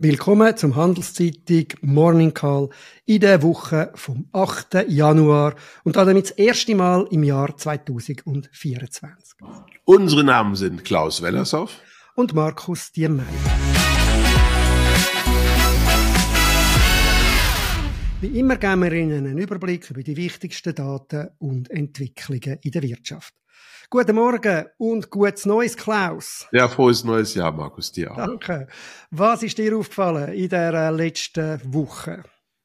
Willkommen zum Handelszeitung Morning Call in der Woche vom 8. Januar und damit das erste Mal im Jahr 2024. Unsere Namen sind Klaus Wellershoff und Markus Diemeyer. Wie immer geben wir Ihnen einen Überblick über die wichtigsten Daten und Entwicklungen in der Wirtschaft. Guten Morgen und gutes Neues, Klaus. Ja, frohes neues Jahr, Markus, dir auch. Danke. Was ist dir aufgefallen in der äh, letzten Woche?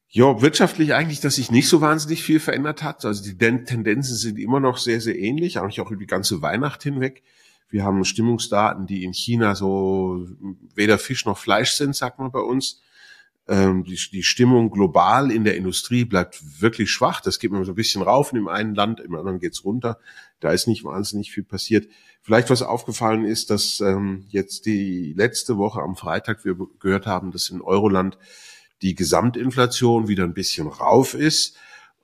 Ja, wirtschaftlich eigentlich, dass sich nicht so wahnsinnig viel verändert hat. Also die Tendenzen sind immer noch sehr, sehr ähnlich, eigentlich auch über die ganze Weihnacht hinweg. Wir haben Stimmungsdaten, die in China so weder Fisch noch Fleisch sind, sagt man bei uns. Ähm, die, die Stimmung global in der Industrie bleibt wirklich schwach. Das geht mir so ein bisschen rauf in dem einen Land, im anderen geht's runter. Da ist nicht wahnsinnig viel passiert. Vielleicht was aufgefallen ist, dass ähm, jetzt die letzte Woche am Freitag wir gehört haben, dass in Euroland die Gesamtinflation wieder ein bisschen rauf ist.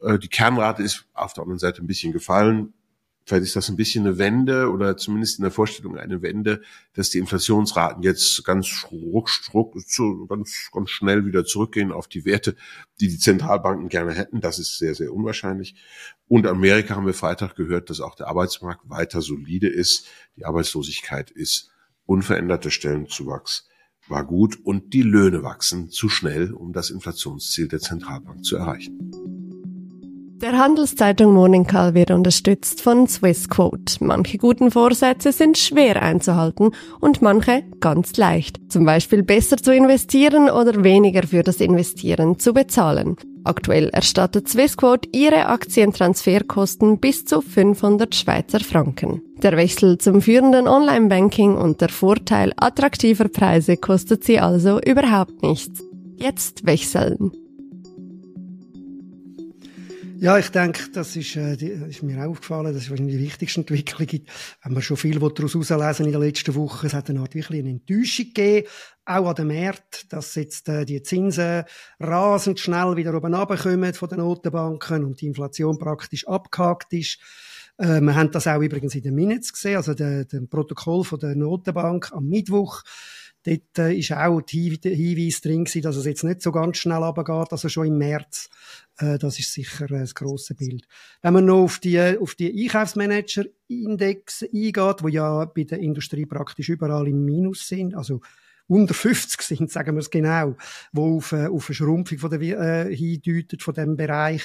Äh, die Kernrate ist auf der anderen Seite ein bisschen gefallen. Vielleicht ist das ein bisschen eine Wende oder zumindest in der Vorstellung eine Wende, dass die Inflationsraten jetzt ganz ruck, ruck, ganz, ganz schnell wieder zurückgehen auf die Werte, die die Zentralbanken gerne hätten. Das ist sehr, sehr unwahrscheinlich. Und Amerika haben wir Freitag gehört, dass auch der Arbeitsmarkt weiter solide ist. Die Arbeitslosigkeit ist unveränderter Stellenzuwachs war gut und die Löhne wachsen zu schnell, um das Inflationsziel der Zentralbank zu erreichen. Der Handelszeitung Morning Call wird unterstützt von Swissquote. Manche guten Vorsätze sind schwer einzuhalten und manche ganz leicht. Zum Beispiel besser zu investieren oder weniger für das Investieren zu bezahlen. Aktuell erstattet Swissquote ihre Aktientransferkosten bis zu 500 Schweizer Franken. Der Wechsel zum führenden Online-Banking und der Vorteil attraktiver Preise kostet sie also überhaupt nichts. Jetzt wechseln. Ja, ich denke, das ist, äh, die, ist mir auch aufgefallen, das ist wahrscheinlich die wichtigste Entwicklung. Wenn man schon viel daraus herauslesen in den letzten Wochen, es hat eine Art wirklich eine Enttäuschung gegeben, auch an den Märkten, dass jetzt äh, die Zinsen rasend schnell wieder oben runterkommen von den Notenbanken und die Inflation praktisch abgehakt ist. Äh, wir haben das auch übrigens in den Minutes gesehen, also dem Protokoll von der Notenbank am Mittwoch. Dort äh, ist auch der Hinweis drin gewesen, dass es jetzt nicht so ganz schnell runtergeht, also schon im März. Äh, das ist sicher äh, das grosse Bild. Wenn man noch auf die, auf die Einkaufsmanager-Index eingeht, wo ja bei der Industrie praktisch überall im Minus sind, also unter 50 sind, sagen wir es genau, wo auf, äh, auf eine Schrumpfung von der, äh, hindeutet von dem Bereich,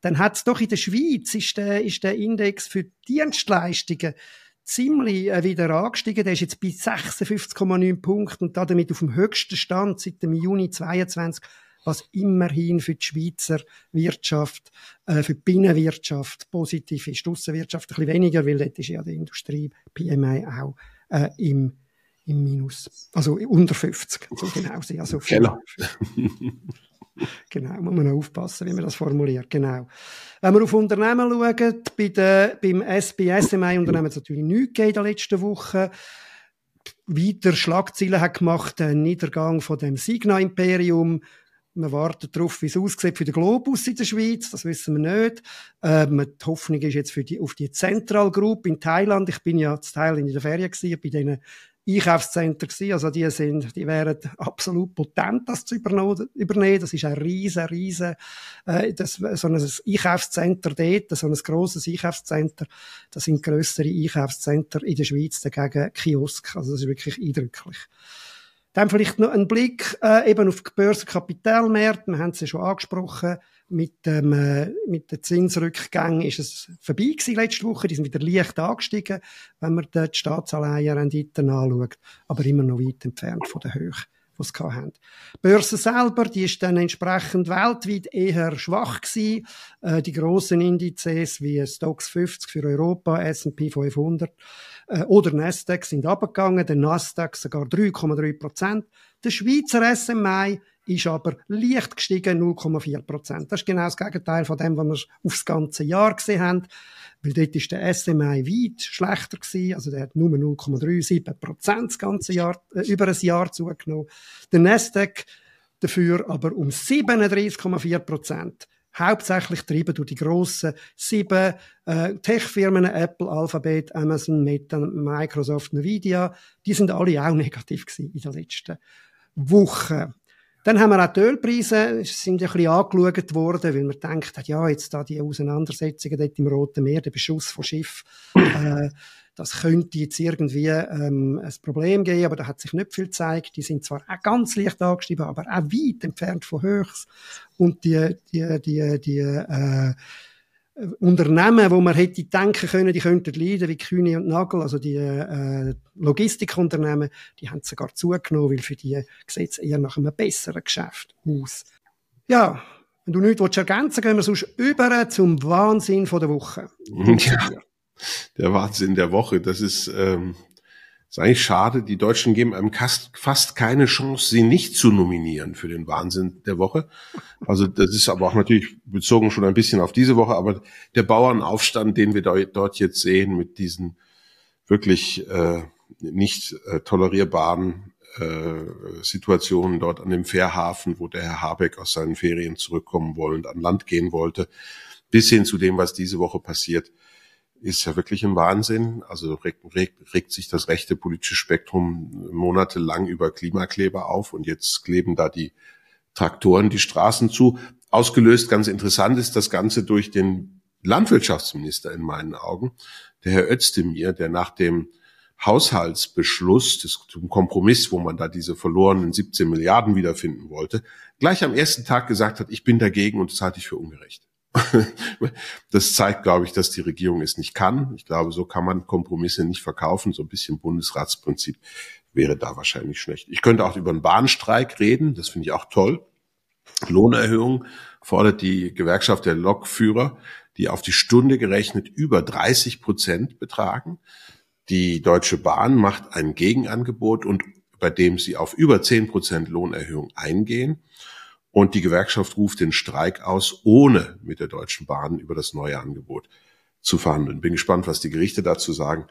dann hat es doch in der Schweiz ist der, ist der Index für Dienstleistungen ziemlich äh, wieder angestiegen. Der ist jetzt bei 56,9 Punkten und damit auf dem höchsten Stand seit dem Juni 22 was immerhin für die Schweizer Wirtschaft, äh, für die Binnenwirtschaft positiv ist. Die Aussenwirtschaft ein bisschen weniger, weil dort ist ja die Industrie PMI auch äh, im, im Minus. Also unter 50, so genau sein. Also Keller. Genau, muss man aufpassen, wie man das formuliert. Genau. Wenn wir auf Unternehmen schauen, bei der, beim SBSMI-Unternehmen hat es natürlich nichts gegeben in der letzten Woche. Weiter Schlagzeilen hat gemacht, der Niedergang von dem Signa-Imperium. Man wartet darauf, wie es aussieht für den Globus in der Schweiz. Das wissen wir nicht. Ähm, die Hoffnung ist jetzt für die, auf die Central Group in Thailand. Ich bin ja zu Thailand in der Ferien gewesen, bei denen Einkaufscenter gewesen. Also die sind, die wären absolut potent, das zu übernehmen. Das ist ein riesen, riesen, äh, das, so ein Einkaufscenter dort, so ein grosses Einkaufscenter. Das sind grössere Einkaufscenter in der Schweiz dagegen Kiosk. Also das ist wirklich eindrücklich. Dann vielleicht noch ein Blick äh, eben auf die Börsenkapitalmärkte. Wir haben ja schon angesprochen. Mit dem äh, mit den Zinsrückgängen ist es vorbei gewesen letzte Woche. Die sind wieder leicht angestiegen, wenn man die Staatsanleihenrenditen anschaut, aber immer noch weit entfernt von der Höhe was sie hatten. Die Börse selber, die ist dann entsprechend weltweit eher schwach gewesen. Äh, die grossen Indizes wie Stocks 50 für Europa, S&P 500 äh, oder Nasdaq sind abgegangen, der Nasdaq sogar 3,3 Prozent. Der Schweizer SMI ist aber leicht gestiegen, 0,4 Prozent. Das ist genau das Gegenteil von dem, was wir aufs ganze Jahr gesehen haben. Weil dort ist der SMI weit schlechter gewesen. Also der hat nur 0,37 Prozent das ganze Jahr, äh, über ein Jahr zugenommen. Der Nasdaq dafür aber um 37,4 Prozent. Hauptsächlich getrieben durch die grossen sieben äh, Tech-Firmen, Apple, Alphabet, Amazon, Meta, Microsoft, Nvidia. Die sind alle auch negativ gewesen in den letzten Woche. Dann haben wir auch die Ölpreise, sind ein bisschen angeschaut worden, weil man denkt hat, ja, jetzt da die Auseinandersetzungen dort im Roten Meer, der Beschuss von Schiff, äh, das könnte jetzt irgendwie ähm, ein Problem geben, aber da hat sich nicht viel gezeigt. Die sind zwar auch ganz leicht angestiegen, aber auch weit entfernt von Höchst. Und die, die, die, die äh, Unternehmen, wo man hätte denken können, die könnten leiden, wie Kühne und Nagel, also die äh, Logistikunternehmen, die haben sogar zugenommen, weil für die sieht es eher nach einem besseren Geschäft aus. Ja, wenn du nichts willst ergänzen gehen wir sonst über zum Wahnsinn von der Woche. Ja, der Wahnsinn der Woche, das ist ähm, ist eigentlich schade. Die Deutschen geben einem fast keine Chance, sie nicht zu nominieren für den Wahnsinn der Woche. Also das ist aber auch natürlich bezogen schon ein bisschen auf diese Woche. Aber der Bauernaufstand, den wir dort jetzt sehen, mit diesen wirklich äh, nicht äh, tolerierbaren äh, Situationen dort an dem Fährhafen, wo der Herr Habeck aus seinen Ferien zurückkommen wollen, an Land gehen wollte, bis hin zu dem, was diese Woche passiert, ist ja wirklich ein Wahnsinn. Also regt, regt, regt sich das rechte politische Spektrum monatelang über Klimakleber auf und jetzt kleben da die Traktoren die Straßen zu. Ausgelöst, ganz interessant ist das Ganze durch den Landwirtschaftsminister in meinen Augen, der Herr Özdemir, der nach dem Haushaltsbeschluss, des Kompromiss, wo man da diese verlorenen 17 Milliarden wiederfinden wollte, gleich am ersten Tag gesagt hat, ich bin dagegen und das halte ich für ungerecht. das zeigt, glaube ich, dass die Regierung es nicht kann. Ich glaube, so kann man Kompromisse nicht verkaufen. So ein bisschen Bundesratsprinzip wäre da wahrscheinlich schlecht. Ich könnte auch über einen Bahnstreik reden. Das finde ich auch toll. Lohnerhöhung fordert die Gewerkschaft der Lokführer, die auf die Stunde gerechnet über 30 Prozent betragen. Die Deutsche Bahn macht ein Gegenangebot und bei dem sie auf über 10 Prozent Lohnerhöhung eingehen. Und die Gewerkschaft ruft den Streik aus, ohne mit der Deutschen Bahn über das neue Angebot zu verhandeln. Bin gespannt, was die Gerichte dazu sagen.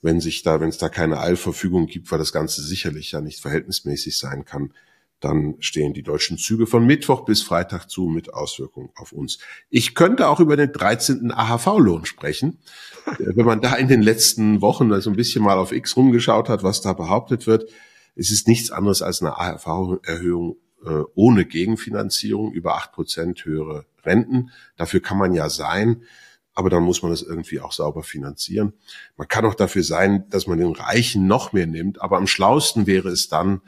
Wenn sich da, wenn es da keine Eilverfügung gibt, weil das Ganze sicherlich ja nicht verhältnismäßig sein kann, dann stehen die deutschen Züge von Mittwoch bis Freitag zu mit Auswirkungen auf uns. Ich könnte auch über den 13. AHV-Lohn sprechen. Wenn man da in den letzten Wochen also ein bisschen mal auf X rumgeschaut hat, was da behauptet wird, es ist nichts anderes als eine AHV-Erhöhung äh, ohne Gegenfinanzierung über acht Prozent höhere Renten. Dafür kann man ja sein, aber dann muss man das irgendwie auch sauber finanzieren. Man kann auch dafür sein, dass man den Reichen noch mehr nimmt, aber am schlausten wäre es dann,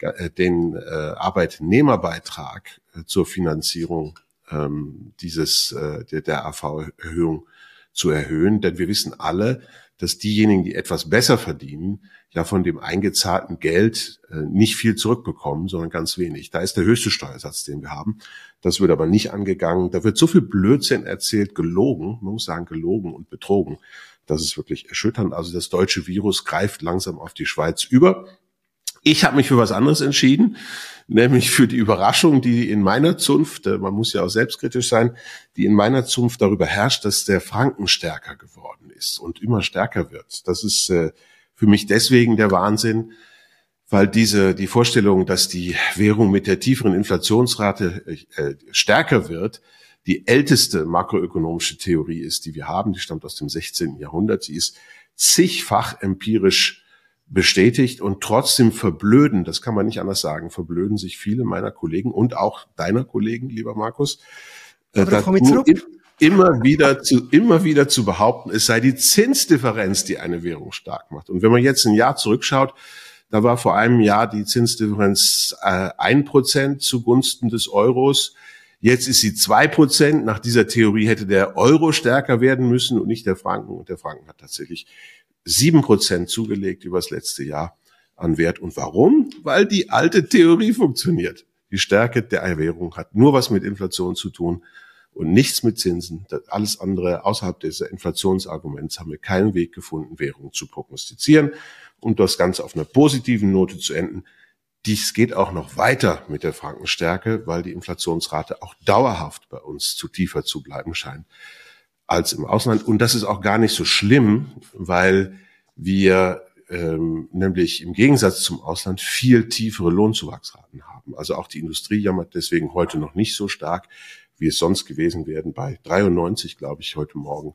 äh, den äh, Arbeitnehmerbeitrag äh, zur Finanzierung ähm, dieses äh, der, der AV-Erhöhung zu erhöhen, denn wir wissen alle, dass diejenigen, die etwas besser verdienen, ja von dem eingezahlten Geld äh, nicht viel zurückbekommen, sondern ganz wenig. Da ist der höchste Steuersatz, den wir haben. Das wird aber nicht angegangen. Da wird so viel Blödsinn erzählt, gelogen, man muss sagen gelogen und betrogen. Das ist wirklich erschütternd. Also das deutsche Virus greift langsam auf die Schweiz über. Ich habe mich für was anderes entschieden, nämlich für die Überraschung, die in meiner Zunft, äh, man muss ja auch selbstkritisch sein, die in meiner Zunft darüber herrscht, dass der Franken stärker geworden ist und immer stärker wird. Das ist äh, für mich deswegen der Wahnsinn, weil diese, die Vorstellung, dass die Währung mit der tieferen Inflationsrate äh, stärker wird, die älteste makroökonomische Theorie ist, die wir haben. Die stammt aus dem 16. Jahrhundert. Sie ist zigfach empirisch bestätigt und trotzdem verblöden, das kann man nicht anders sagen, verblöden sich viele meiner Kollegen und auch deiner Kollegen, lieber Markus, äh, immer wieder zu, immer wieder zu behaupten, es sei die Zinsdifferenz, die eine Währung stark macht. Und wenn man jetzt ein Jahr zurückschaut, da war vor einem Jahr die Zinsdifferenz äh, ein äh, Prozent zugunsten des Euros. Jetzt ist sie zwei Prozent. Nach dieser Theorie hätte der Euro stärker werden müssen und nicht der Franken. Und der Franken hat tatsächlich sieben Prozent zugelegt über das letzte Jahr an Wert. Und warum? Weil die alte Theorie funktioniert. Die Stärke der Währung hat nur was mit Inflation zu tun und nichts mit Zinsen. Alles andere außerhalb dieser Inflationsarguments haben wir keinen Weg gefunden, Währung zu prognostizieren und das Ganze auf einer positiven Note zu enden. Dies geht auch noch weiter mit der Frankenstärke, weil die Inflationsrate auch dauerhaft bei uns zu tiefer zu bleiben scheint als im Ausland. Und das ist auch gar nicht so schlimm, weil wir ähm, nämlich im Gegensatz zum Ausland viel tiefere Lohnzuwachsraten haben. Also auch die Industrie jammert deswegen heute noch nicht so stark wie es sonst gewesen wären. Bei 93, glaube ich, heute Morgen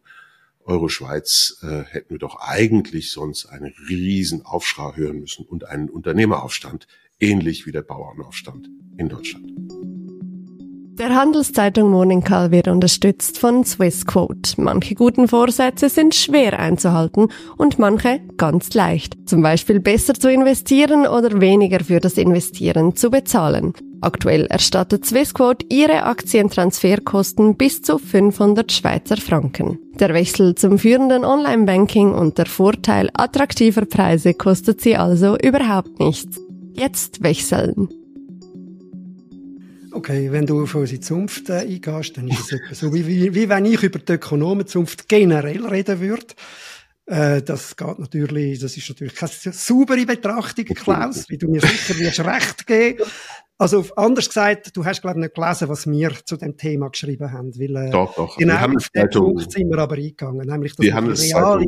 Euro Schweiz äh, hätten wir doch eigentlich sonst einen riesen Aufschrei hören müssen und einen Unternehmeraufstand ähnlich wie der Bauernaufstand in Deutschland. Der Handelszeitung Call wird unterstützt von Swissquote. Manche guten Vorsätze sind schwer einzuhalten und manche ganz leicht. Zum Beispiel besser zu investieren oder weniger für das Investieren zu bezahlen. Aktuell erstattet Swissquote ihre Aktientransferkosten bis zu 500 Schweizer Franken. Der Wechsel zum führenden Online-Banking und der Vorteil attraktiver Preise kostet sie also überhaupt nichts. Jetzt wechseln. Okay, wenn du auf unsere Zunft äh, eingehst, dann ist es so, wie, wie, wie wenn ich über die Ökonomenzunft generell reden würde. Äh, das geht natürlich, das ist natürlich keine saubere Betrachtung, Klaus, wie du mir sicher wirst recht geben. Also anders gesagt, du hast glaube ich nicht gelesen, was wir zu dem Thema geschrieben haben, weil äh, doch, doch. genau auf den Punkt sind wir aber eingegangen, nämlich dass die reale,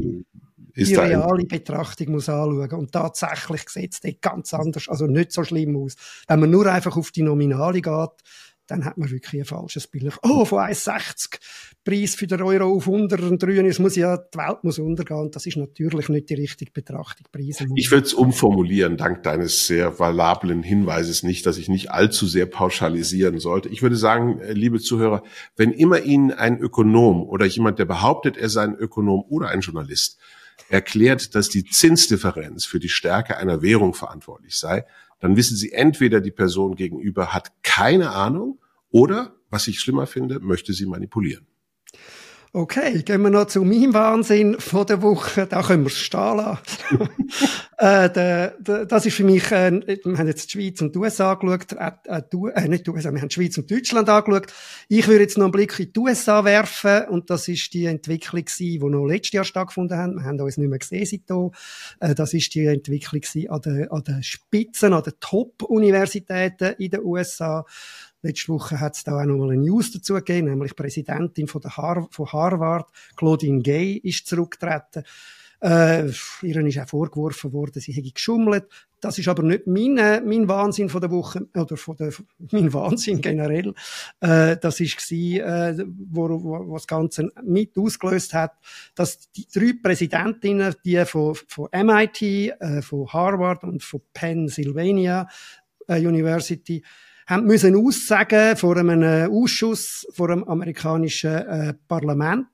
die reale Betrachtung muss anschauen. Und tatsächlich sieht es ganz anders, also nicht so schlimm aus. Wenn man nur einfach auf die Nominale geht, dann hat man wirklich ein falsches Bild. Oh, von 1,60 Preis für den Euro auf 103, es muss ja, die Welt muss untergehen. Das ist natürlich nicht die richtige Betrachtung. Preise ich würde es umformulieren, dank deines sehr valablen Hinweises nicht, dass ich nicht allzu sehr pauschalisieren sollte. Ich würde sagen, äh, liebe Zuhörer, wenn immer Ihnen ein Ökonom oder jemand, der behauptet, er sei ein Ökonom oder ein Journalist, erklärt, dass die Zinsdifferenz für die Stärke einer Währung verantwortlich sei, dann wissen Sie entweder, die Person gegenüber hat keine Ahnung oder, was ich schlimmer finde, möchte sie manipulieren. Okay, gehen wir noch zu meinem Wahnsinn von der Woche. Da können wir es stehen lassen. äh, der, das ist für mich, äh, wir haben jetzt die Schweiz und die USA angeschaut, äh, äh, äh, nicht die USA, wir haben die Schweiz und Deutschland angeschaut. Ich würde jetzt noch einen Blick in die USA werfen und das ist die Entwicklung gewesen, die noch letztes Jahr stattgefunden hat. Wir haben uns nicht mehr gesehen seitdem. Äh, das ist die Entwicklung an den, an den Spitzen, an den Top-Universitäten in den USA. Letzte Woche hat es da auch noch mal eine News dazu gegeben, nämlich die Präsidentin von, der Har von Harvard, Claudine Gay, ist zurückgetreten. Äh, ihr ist auch vorgeworfen worden, sie hätte geschummelt. Das ist aber nicht mein, äh, mein Wahnsinn von der Woche, oder von der, mein Wahnsinn generell. Äh, das gsi, äh, wo, wo, wo das Ganze mit ausgelöst hat, dass die drei Präsidentinnen, die von, von MIT, äh, von Harvard und von Pennsylvania äh, University, haben müssen aussagen vor einem Ausschuss vor dem amerikanischen äh, Parlament,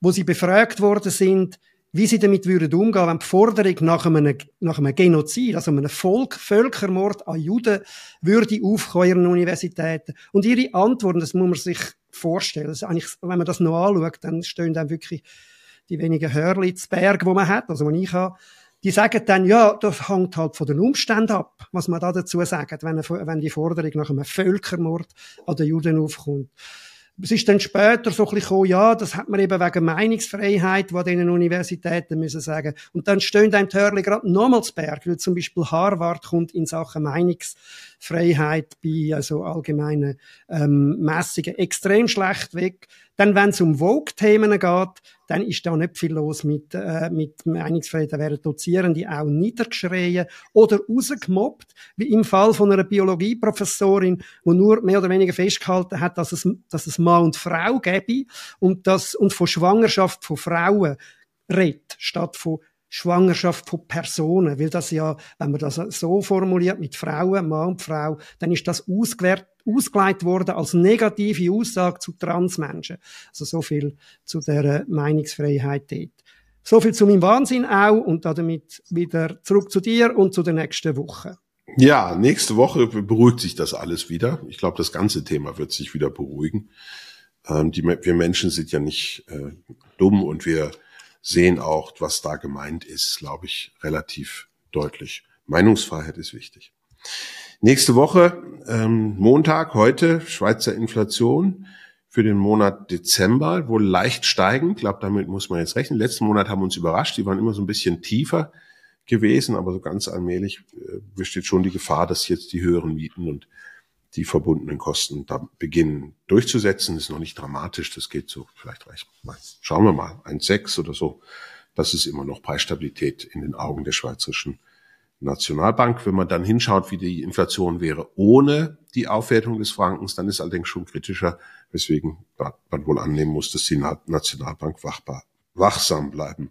wo sie befragt worden sind, wie sie damit würden umgehen, wenn die Forderung nach einem, nach einem Genozid, also einem Volk, Völkermord an Juden, würde aufkommen ihren Universitäten. Und ihre Antworten, das muss man sich vorstellen. Also eigentlich, wenn man das noch anschaut, dann stehen dann wirklich die wenigen Hörli zu Berg, wo man hat, also wo ich habe, die sagen dann, ja, das hängt halt von den Umständen ab, was man da dazu sagt, wenn, wenn die Forderung nach einem Völkermord an den Juden aufkommt. Es ist dann später so ein bisschen gekommen, ja, das hat man eben wegen Meinungsfreiheit, die diesen Universitäten müssen sagen. Und dann stehen dann die Hörli gerade nochmals Berg, weil zum Beispiel Harvard kommt in Sachen Meinungsfreiheit bei also allgemeinen ähm, Messungen extrem schlecht weg. Dann, wenn es um Vogue-Themen geht, dann ist da nicht viel los mit, äh, mit Meinungsfreiheit. Da werden Dozierende auch niedergeschrien oder rausgemobbt, wie im Fall von einer Biologieprofessorin, wo nur mehr oder weniger festgehalten hat, dass es, dass es Mann und Frau gäbe und, das, und von Schwangerschaft von Frauen redet, statt von Schwangerschaft von Personen, weil das ja, wenn man das so formuliert mit Frauen, Mann und Frau, dann ist das ausgewertet ausgelegt worden als negative Aussage zu Transmenschen. Also so viel zu der Meinungsfreiheit dort. So viel zu meinem Wahnsinn auch und damit wieder zurück zu dir und zu der nächsten Woche. Ja, nächste Woche beruhigt sich das alles wieder. Ich glaube, das ganze Thema wird sich wieder beruhigen. Ähm, die, wir Menschen sind ja nicht äh, dumm und wir sehen auch, was da gemeint ist, glaube ich, relativ deutlich. Meinungsfreiheit ist wichtig. Nächste Woche, ähm, Montag, heute, Schweizer Inflation für den Monat Dezember, wohl leicht steigend. Ich glaube, damit muss man jetzt rechnen. Letzten Monat haben uns überrascht, die waren immer so ein bisschen tiefer gewesen, aber so ganz allmählich äh, besteht schon die Gefahr, dass jetzt die höheren Mieten und die verbundenen Kosten da beginnen durchzusetzen. Das ist noch nicht dramatisch, das geht so vielleicht reicht. Schauen wir mal, ein Sechs oder so. Das ist immer noch Preisstabilität in den Augen der schweizerischen Nationalbank. Wenn man dann hinschaut, wie die Inflation wäre ohne die Aufwertung des Frankens, dann ist allerdings schon kritischer, weswegen man wohl annehmen muss, dass die Nationalbank wachbar, wachsam bleiben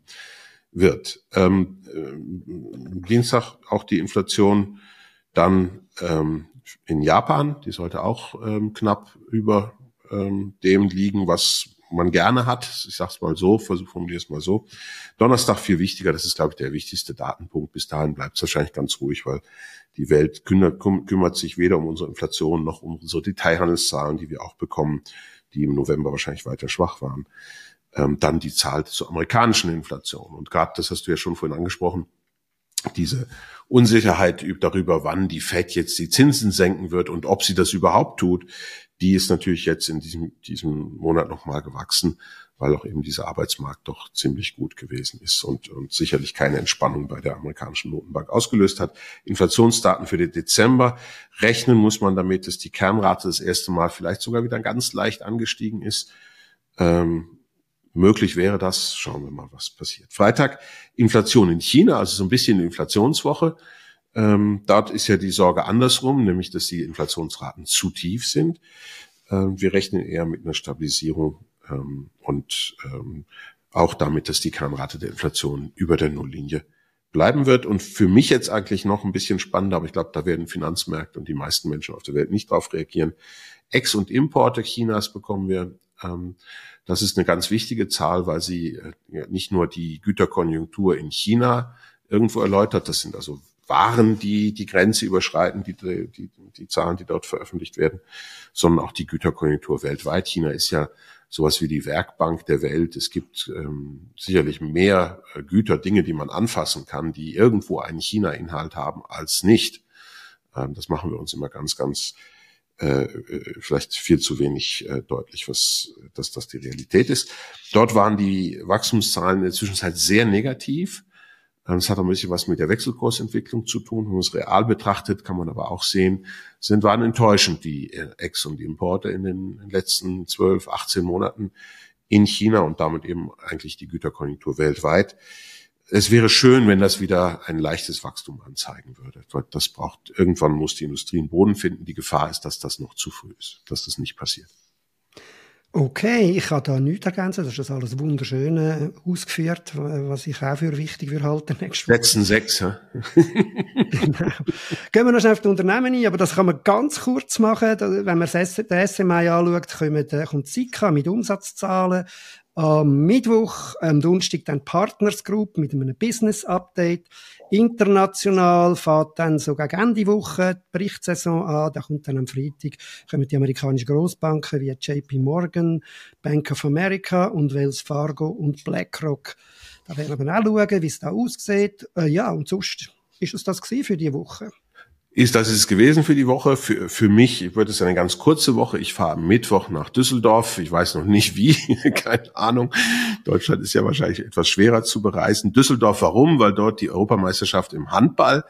wird. Ähm, äh, Dienstag auch die Inflation Dann ähm, in Japan, die sollte auch ähm, knapp über ähm, dem liegen, was man gerne hat. Ich sage es mal so, versuche formuliere es mal so. Donnerstag viel wichtiger, das ist, glaube ich, der wichtigste Datenpunkt. Bis dahin bleibt es wahrscheinlich ganz ruhig, weil die Welt kümmert, kümmert sich weder um unsere Inflation noch um unsere Detailhandelszahlen, die wir auch bekommen, die im November wahrscheinlich weiter schwach waren. Ähm, dann die Zahl zur amerikanischen Inflation. Und gerade, das hast du ja schon vorhin angesprochen, diese Unsicherheit darüber, wann die Fed jetzt die Zinsen senken wird und ob sie das überhaupt tut, die ist natürlich jetzt in diesem, diesem Monat nochmal gewachsen, weil auch eben dieser Arbeitsmarkt doch ziemlich gut gewesen ist und, und sicherlich keine Entspannung bei der amerikanischen Notenbank ausgelöst hat. Inflationsdaten für den Dezember. Rechnen muss man damit, dass die Kernrate das erste Mal vielleicht sogar wieder ganz leicht angestiegen ist. Ähm, möglich wäre das. Schauen wir mal, was passiert. Freitag Inflation in China, also so ein bisschen Inflationswoche. Ähm, dort ist ja die Sorge andersrum, nämlich dass die Inflationsraten zu tief sind. Ähm, wir rechnen eher mit einer Stabilisierung ähm, und ähm, auch damit, dass die Kernrate der Inflation über der Nulllinie bleiben wird. Und für mich jetzt eigentlich noch ein bisschen spannender, aber ich glaube, da werden Finanzmärkte und die meisten Menschen auf der Welt nicht drauf reagieren. Ex- und Importe Chinas bekommen wir. Ähm, das ist eine ganz wichtige Zahl, weil sie äh, nicht nur die Güterkonjunktur in China irgendwo erläutert, das sind also waren, die die Grenze überschreiten, die, die, die Zahlen, die dort veröffentlicht werden, sondern auch die Güterkonjunktur weltweit. China ist ja sowas wie die Werkbank der Welt. Es gibt ähm, sicherlich mehr äh, Güter, Dinge, die man anfassen kann, die irgendwo einen China-Inhalt haben, als nicht. Ähm, das machen wir uns immer ganz, ganz äh, äh vielleicht viel zu wenig äh, deutlich, was dass das die Realität ist. Dort waren die Wachstumszahlen in der Zwischenzeit sehr negativ. Das hat ein bisschen was mit der Wechselkursentwicklung zu tun. Wenn man es real betrachtet, kann man aber auch sehen, sind waren enttäuschend die äh, Ex- und die Importe in den letzten 12, 18 Monaten in China und damit eben eigentlich die Güterkonjunktur weltweit. Es wäre schön, wenn das wieder ein leichtes Wachstum anzeigen würde. Das braucht, irgendwann muss die Industrie einen Boden finden. Die Gefahr ist, dass das noch zu früh ist, dass das nicht passiert. Okay, ich kann da nichts ergänzen. Das ist das alles wunderschön äh, ausgeführt, was ich auch für wichtig würde halten. Letzten sechs, ja. genau. Gehen wir noch schnell auf die Unternehmen ein, aber das kann man ganz kurz machen. Wenn man den SMI anschaut, kommt, äh, kommt Sika mit Umsatzzahlen. Am Mittwoch, am Donnerstag dann Partners Group mit einem Business Update. International fährt dann so gegen Ende Woche die Berichtssaison an. Da kommt dann am Freitag kommen die amerikanischen Großbanken wie JP Morgan, Bank of America und Wells Fargo und BlackRock. Da werden wir auch schauen, wie es da aussieht. Äh, ja, und sonst ist es das für die Woche ist, das ist es gewesen für die Woche. Für, für mich wird es eine ganz kurze Woche. Ich fahre am Mittwoch nach Düsseldorf. Ich weiß noch nicht wie, keine Ahnung. Deutschland ist ja wahrscheinlich etwas schwerer zu bereisen. Düsseldorf, warum? Weil dort die Europameisterschaft im Handball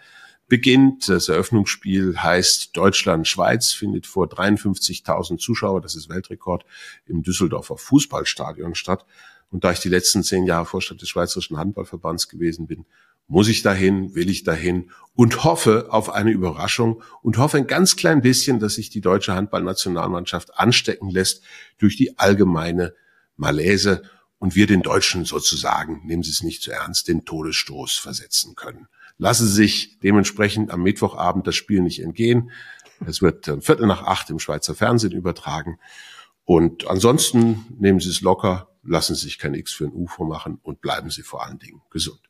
beginnt. Das Eröffnungsspiel heißt Deutschland-Schweiz, findet vor 53.000 Zuschauer, das ist Weltrekord, im Düsseldorfer Fußballstadion statt. Und da ich die letzten zehn Jahre Vorstand des Schweizerischen Handballverbands gewesen bin, muss ich dahin, will ich dahin und hoffe auf eine Überraschung und hoffe ein ganz klein bisschen, dass sich die deutsche Handballnationalmannschaft anstecken lässt durch die allgemeine Malaise und wir den Deutschen sozusagen, nehmen Sie es nicht zu ernst, den Todesstoß versetzen können. Lassen Sie sich dementsprechend am Mittwochabend das Spiel nicht entgehen. Es wird Viertel nach acht im Schweizer Fernsehen übertragen. Und ansonsten nehmen Sie es locker, lassen Sie sich kein X für ein UFO machen und bleiben Sie vor allen Dingen gesund.